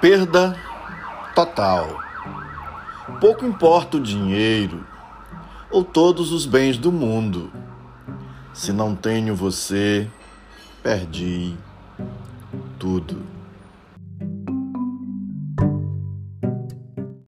Perda total. Pouco importa o dinheiro ou todos os bens do mundo. Se não tenho você, perdi tudo.